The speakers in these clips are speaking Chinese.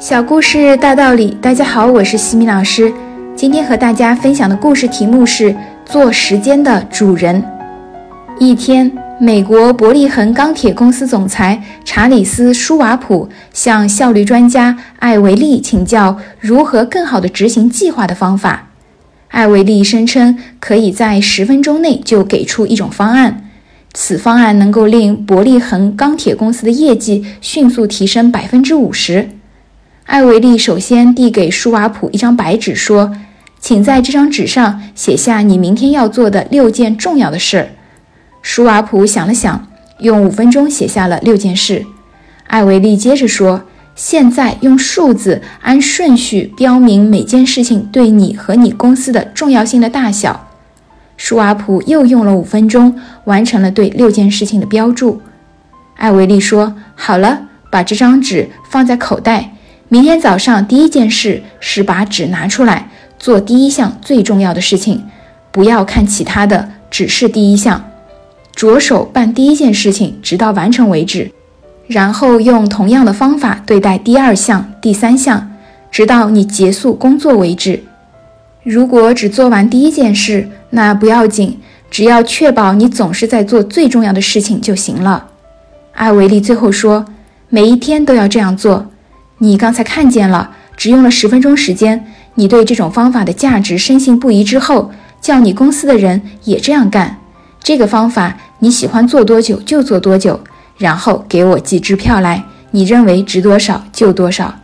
小故事大道理，大家好，我是西米老师。今天和大家分享的故事题目是“做时间的主人”。一天，美国伯利恒钢铁公司总裁查理斯·舒瓦普向效率专家艾维利请教如何更好地执行计划的方法。艾维利声称可以在十分钟内就给出一种方案，此方案能够令伯利恒钢铁公司的业绩迅速提升百分之五十。艾维利首先递给舒瓦普一张白纸，说：“请在这张纸上写下你明天要做的六件重要的事。”舒瓦普想了想，用五分钟写下了六件事。艾维利接着说：“现在用数字按顺序标明每件事情对你和你公司的重要性的大小。”舒瓦普又用了五分钟，完成了对六件事情的标注。艾维利说：“好了，把这张纸放在口袋。”明天早上第一件事是把纸拿出来，做第一项最重要的事情，不要看其他的，只是第一项，着手办第一件事情，直到完成为止。然后用同样的方法对待第二项、第三项，直到你结束工作为止。如果只做完第一件事，那不要紧，只要确保你总是在做最重要的事情就行了。艾维利最后说：“每一天都要这样做。”你刚才看见了，只用了十分钟时间。你对这种方法的价值深信不疑之后，叫你公司的人也这样干。这个方法你喜欢做多久就做多久，然后给我寄支票来，你认为值多少就多少。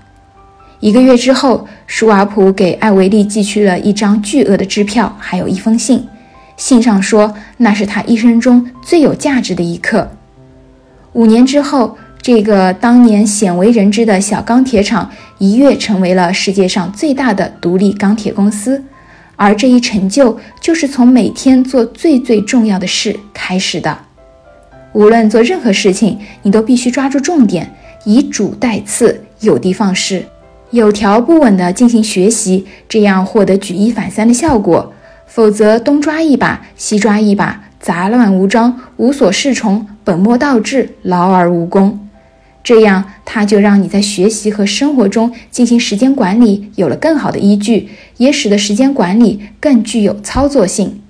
一个月之后，舒瓦普给艾维利寄去了一张巨额的支票，还有一封信。信上说那是他一生中最有价值的一刻。五年之后。这个当年鲜为人知的小钢铁厂一跃成为了世界上最大的独立钢铁公司，而这一成就就是从每天做最最重要的事开始的。无论做任何事情，你都必须抓住重点，以主代次，有的放矢，有条不紊地进行学习，这样获得举一反三的效果。否则，东抓一把，西抓一把，杂乱无章，无所适从，本末倒置，劳而无功。这样，它就让你在学习和生活中进行时间管理有了更好的依据，也使得时间管理更具有操作性。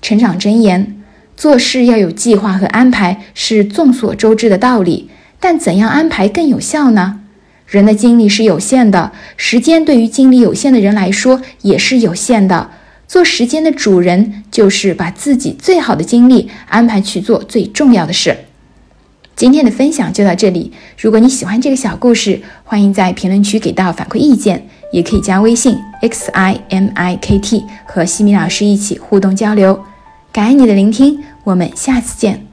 成长箴言：做事要有计划和安排，是众所周知的道理。但怎样安排更有效呢？人的精力是有限的，时间对于精力有限的人来说也是有限的。做时间的主人，就是把自己最好的精力安排去做最重要的事。今天的分享就到这里。如果你喜欢这个小故事，欢迎在评论区给到反馈意见，也可以加微信 x i m i k t 和西米老师一起互动交流。感恩你的聆听，我们下次见。